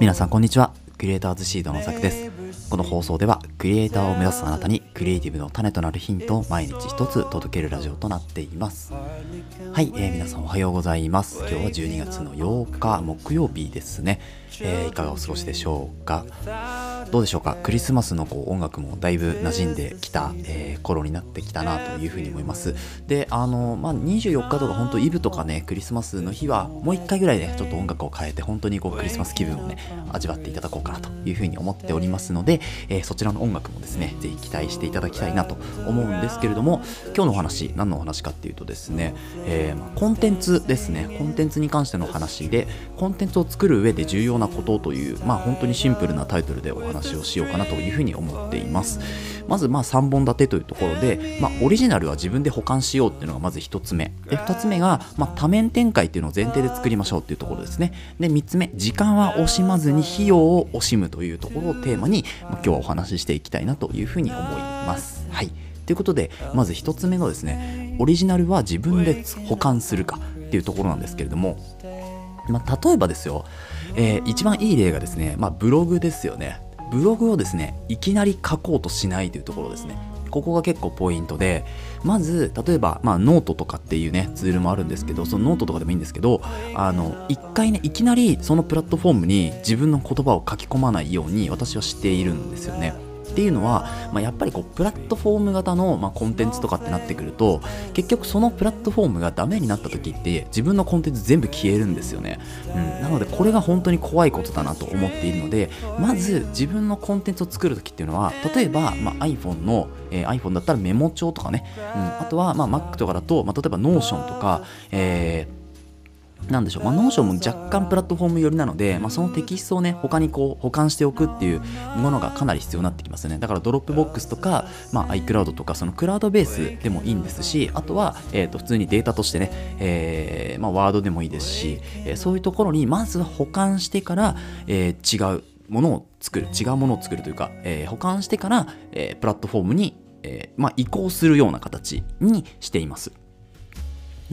皆さんこんにちは。クリエイターズシードの作です。この放送ではクリエイターを目指すあなたにクリエイティブの種となるヒントを毎日一つ届けるラジオとなっています。はい、えー皆さんおはようございます。今日は12月の8日木曜日ですね、えーいかがお過ごしでしょうか？どうでしょうか？クリスマスのこう音楽もだいぶ馴染んできた、えー頃になってきたなというふうに思います。であの、まあ、24日とか本当イブとかねクリスマスの日はもう1回ぐらいねちょっと音楽を変えて本当にこうクリスマス気分をね味わっていただこうかなというふうに思っておりますので、えーそちらの音楽もですねぜひ期待してていただきたいなと思うんですけれども今日のお話何のお話かっていうとですね、えーまコンテンツですね。コンテンツに関しての話でコンテンツを作る上で重要なことというまあ本当にシンプルなタイトルでお話をしようかなというふうに思っています。まずまあ3本立てというところで、まあ、オリジナルは自分で保管しようっていうのがまず1つ目。で2つ目が、まあ、多面展開っていうのを前提で作りましょうっていうところですね。で3つ目時間は惜しまずに費用を惜しむというところをテーマに、まあ今日はお話ししていきたいなというふうに思います。はい。ということでまず1つ目のですねオリジナルは自分で保管するかっていうところなんですけれどもまあ、例えばですよ、えー一番いい例がですね、まあ、ブログですよね。ブログをですねいきなり書こうとしないというところですね。ここが結構ポイントでまず例えば、まあ、ノートとかっていうねツールもあるんですけどそのノートとかでもいいんですけどあの一回ねいきなりそのプラットフォームに自分の言葉を書き込まないように私はしているんですよねっていうのは、まあ、やっぱりこうプラットフォーム型の、まあ、コンテンツとかってなってくると結局そのプラットフォームがダメになった時って自分のコンテンツ全部消えるんですよね、うん、なのでこれが本当に怖いことだなと思っているのでまず自分のコンテンツを作る時っていうのは例えば、まあ、iPhone の、えー iPhone だったらメモ帳とかね、うん、あとは、まあ、Mac とかだと、まあ、例えば Notion とか、えーなんでしょう、まあ、 Notion も若干プラットフォーム寄りなので、まあ、そのテキストをね、他にこう保管しておくっていうものがかなり必要になってきますよね。だから Dropbox とか、まあ、iCloud とか、そのクラウドベースでもいいんですし、あとは、えー、と普通にデータとしてね、えーまあ、 Word でもいいですし、えーそういうところにまずは保管してから、えー違うものを作る、違うものを作るというか、えー保管してから、えープラットフォームに、えーまあ、移行するような形にしています。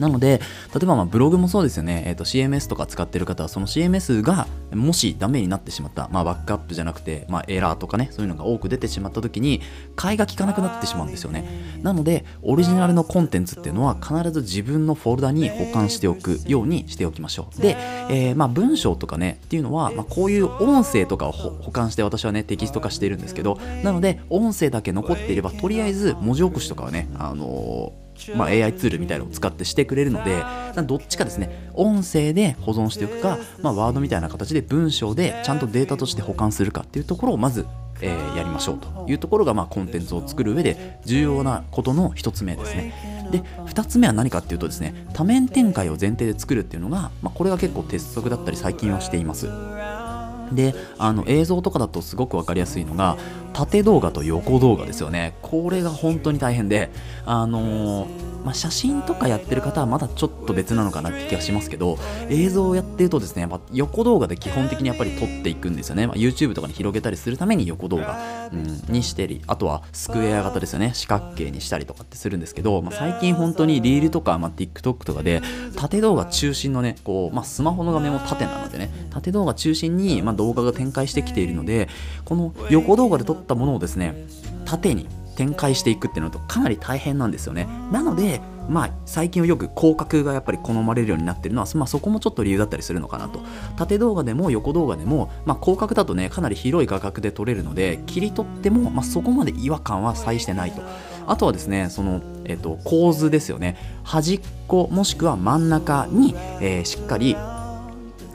なので、例えばまあブログもそうですよね、えーと CMS とか使ってる方は、その CMS がもしダメになってしまった、まあ、バックアップじゃなくて、まあ、エラーとかね、そういうのが多く出てしまった時に、買いが効かなくなってしまうんですよね。なので、オリジナルのコンテンツっていうのは、必ず自分のフォルダに保管しておくようにしておきましょう。で、えーまあ文章とかね、っていうのは、まあ、こういう音声とかを保保管して私はね、テキスト化しているんですけど、なので、音声だけ残っていれば、とりあえず文字起こしとかはね、あのーまあ、AI ツールみたいなのを使ってしてくれるのでどっちかですね音声で保存しておくか、まあ、ワードみたいな形で文章でちゃんとデータとして保管するかっていうところをまず、えーやりましょうというところが、まあ、コンテンツを作る上で重要なことの一つ目ですね。で2つ目は何かっていうとですね多面展開を前提で作るっていうのが、まあ、これが結構鉄則だったり最近はしています。であの映像とかだとすごく分かりやすいのが縦動画と横動画ですよね。これが本当に大変であのーまあ、写真とかやってる方はまだちょっと別なのかなって気がしますけど映像をやってるとですねやっぱ横動画で基本的にやっぱり撮っていくんですよね、まあ、YouTube とかに広げたりするために横動画、うん、にしてりあとはスクエア型ですよね。四角形にしたりとかってするんですけど、まあ、最近本当にリールとか、まあ、TikTok とかで縦動画中心のねこう、まあ、スマホの画面も縦なのでね縦動画中心に、まあ、動画が展開してきているのでこの横動画で撮ったものをですね縦に展開していくっていうのとかなり大変なんですよね。なのでまあ最近はよく広角がやっぱり好まれるようになってるのは、まあ、そこもちょっと理由だったりするのかなと。縦動画でも横動画でも、まあ、広角だとねかなり広い画角で撮れるので切り取っても、まあ、そこまで違和感は際してないと。あとはですねその、えっと構図ですよね。端っこもしくは真ん中に、えーしっかり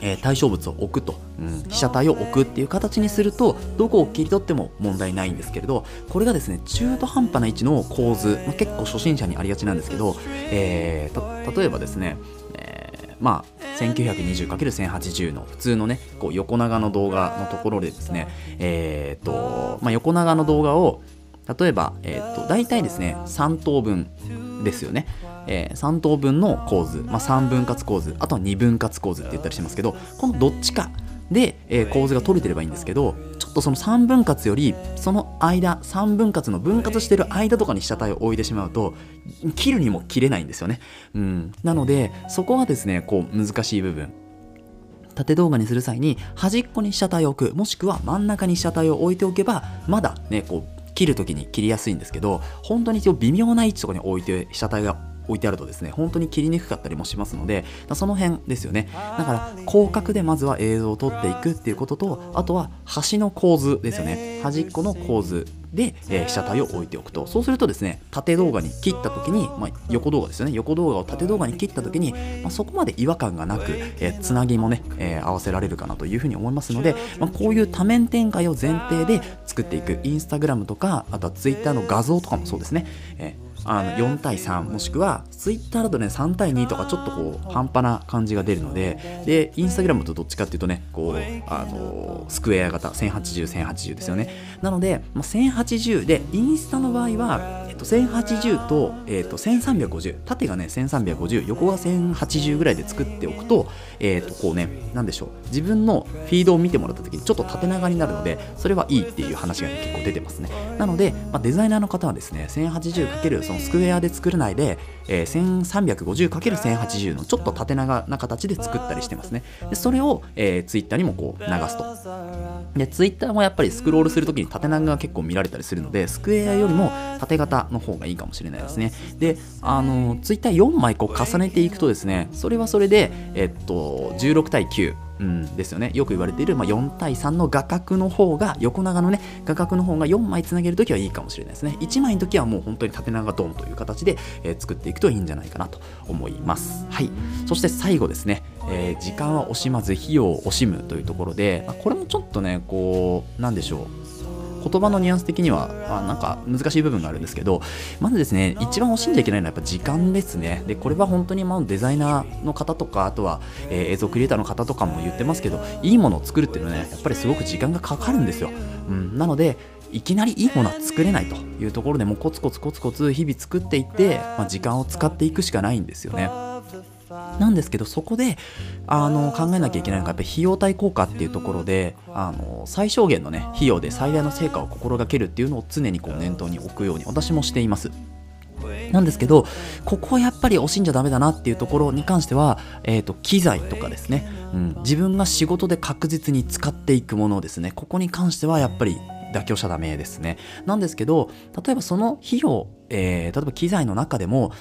えー対象物を置くと、うん、被写体を置くっていう形にするとどこを切り取っても問題ないんですけれどこれがですね中途半端な位置の構図、まあ、結構初心者にありがちなんですけど、えーた例えばですね、えーまあ 1920×1080 の普通のねこう横長の動画のところでですねえーとまあ、横長の動画を例えば、えー、と大体ですね3等分ですよね、えー3等分の構図、まあ、3分割構図あとは2分割構図って言ったりしますけどこのどっちかで、えー構図が取れてればいいんですけどちょっとその3分割よりその間3分割の分割してる間とかに被写体を置いてしまうと切るにも切れないんですよね、うん、なのでそこはですねこう難しい部分。縦動画にする際に端っこに被写体を置くもしくは真ん中に被写体を置いておけばまだねこう切る時に切りやすいんですけど本当に微妙な位置とかに置いて被写体が置いてあるとですね本当に切りにくかったりもしますのでその辺ですよね。だから広角でまずは映像を撮っていくっていうこととあとは端の構図ですよね。端っこの構図で、えー、被写体を置いておくと。そうするとですね縦動画に切った時に、まあ、横動画ですよね。横動画を縦動画に切った時に、まあ、そこまで違和感がなく、えー、つなぎもね、えー、合わせられるかなというふうに思いますので、まあ、こういう多面展開を前提で作っていく。インスタグラムとかあとはツイッターの画像とかもそうですね、えーあの4対3もしくはツイッターだとね3対2とかちょっとこう半端な感じが出るのででインスタグラムとどっちかっていうとねこうあのスクエア型10801080ですよね。なので、まあ、1080でインスタの場合は、えっと、1080と,、えっと、1350縦がね1350横が1080ぐらいで作っておくとえっとこうねなんでしょう。自分のフィードを見てもらった時にちょっと縦長になるのでそれはいいっていう話が、ね、結構出てますね。なので、まあ、デザイナーの方はですね 1080× そのスクエアで作るないで、えー、1350×1080 のちょっと縦長な形で作ったりしてますね。でそれを、えー、ツイッターにもこう流すと。でツイッターもやっぱりスクロールするときに縦長が結構見られたりするのでスクエアよりも縦型の方がいいかもしれないですね。であのツイッター4枚こう重ねていくとですねそれはそれでえっと16対9うん、ですよね。よく言われている、まあ、4対3の画角の方が横長のね画角の方が4枚つなげるときはいいかもしれないですね。1枚のときはもう本当に縦長ドンという形で、えー、作っていくといいんじゃないかなと思います。はい。そして最後ですね、えー、時間は惜しまず費用を惜しむというところで、まあ、これもちょっとねこうなんでしょう。言葉のニュアンス的には、まあ、なんか難しい部分があるんですけどまずですね一番惜しんじゃいけないのはやっぱ時間ですね。でこれは本当にまあデザイナーの方とかあとは、えー、映像クリエイターの方とかも言ってますけどいいものを作るっていうのはねやっぱりすごく時間がかかるんですよ、うん、なのでいきなりいいものは作れないというところでもコツコツコツコツ日々作っていって、まあ、時間を使っていくしかないんですよね。なんですけどそこであの考えなきゃいけないのがやっぱり費用対効果っていうところであの最小限のね費用で最大の成果を心がけるっていうのを常にこう念頭に置くように私もしています。なんですけど、ここはやっぱり惜しんじゃダメだなっていうところに関しては、えっ、ー、と、機材とかですね、うん、自分が仕事で確実に使っていくものですね、ここに関してはやっぱり妥協しちゃダメですね。なんですけど、例えばその費用、えー、例えば機材の中でも、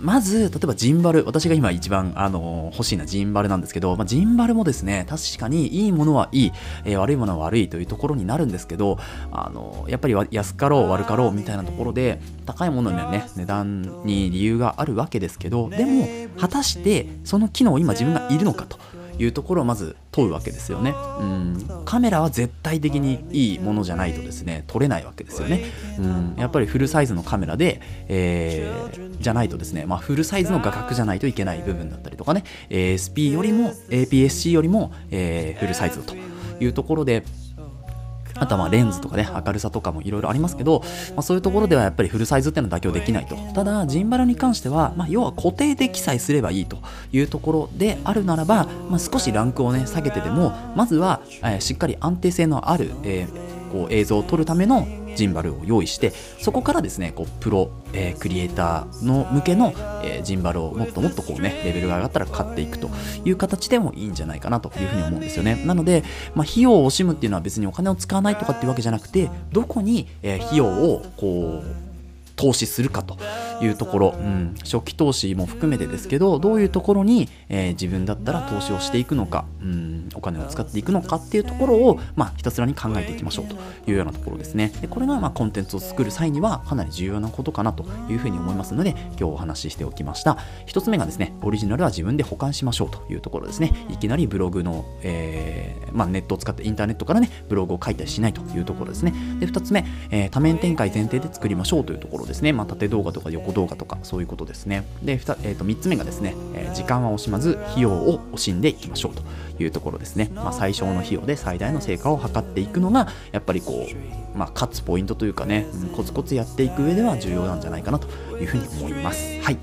まず、例えばジンバル。私が今一番、あの欲しいのはジンバルなんですけど、まあ、ジンバルもですね、確かにいいものはいい、えー、悪いものは悪いというところになるんですけど、あのやっぱり安かろう悪かろうみたいなところで、高いものにはね、値段に理由があるわけですけど、でも、果たしてその機能を今自分がいるのかと。いうところをまず問うわけですよね。うんカメラは絶対的にいいものじゃないとですね撮れないわけですよね。うんやっぱりフルサイズのカメラで、えー、じゃないとですね、まあ、フルサイズの画角じゃないといけない部分だったりとかね ASP よりも APS-C よりも、えー、フルサイズというところであとはまレンズとかね、明るさとかもいろいろありますけど、まあ、そういうところではやっぱりフルサイズっていうのは妥協できないと。ただ、ジンバルに関しては、まあ、要は固定で記載すればいいというところであるならば、まあ、少しランクをね、下げてでも、まずは、えー、しっかり安定性のある、えー、こう映像を撮るためのジンバルを用意してそこからですねこうプロ、えー、クリエイターの向けの、えー、ジンバルをもっともっとこうねレベルが上がったら買っていくという形でもいいんじゃないかなというふうに思うんですよね。なので、まあ、費用を惜しむっていうのは別にお金を使わないとかっていうわけじゃなくてどこに、えー、費用をこう投資するかと。いうところ、うん、初期投資も含めてですけどどういうところに、えー、自分だったら投資をしていくのか、うん、お金を使っていくのかっていうところを、まあ、ひたすらに考えていきましょうというようなところですね。でこれが、まあ、コンテンツを作る際にはかなり重要なことかなというふうに思いますので今日お話ししておきました。1つ目がですねオリジナルは自分で保管しましょうというところですね。いきなりブログの、えー、まあ、ネットを使ってインターネットからねブログを書いたりしないというところですね。で2つ目、えー、多面展開前提で作りましょうというところですね、まあ、縦動画とか横動画とかそういうことですね。で、えー、と3つ目がですね、え、時間は惜しまず費用を惜しんでいきましょうというところですね。まあ、最小の費用で最大の成果を図っていくのが、やっぱりこう、まあ、勝つポイントというかね、うん、コツコツやっていく上では重要なんじゃないかなというふうに思います。はい。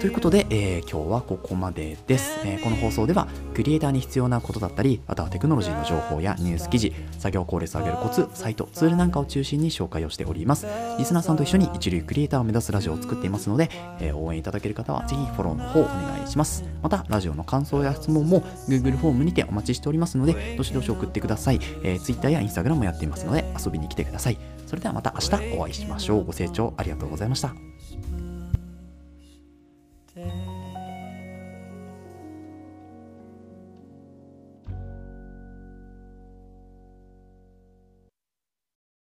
ということで、えー今日はここまでです、えーこの放送ではクリエイターに必要なことだったりまたはテクノロジーの情報やニュース記事作業効率を上げるコツサイトツールなんかを中心に紹介をしております。リスナーさんと一緒に一流クリエイターを目指すラジオを作っていますので、えー応援いただける方はぜひフォローの方お願いします。またラジオの感想や質問も Google フォームにてお待ちしておりますのでどしどし送ってください、えー Twitter や Instagram もやっていますので遊びに来てください。それではまた明日お会いしましょう。ご清聴ありがとうございました。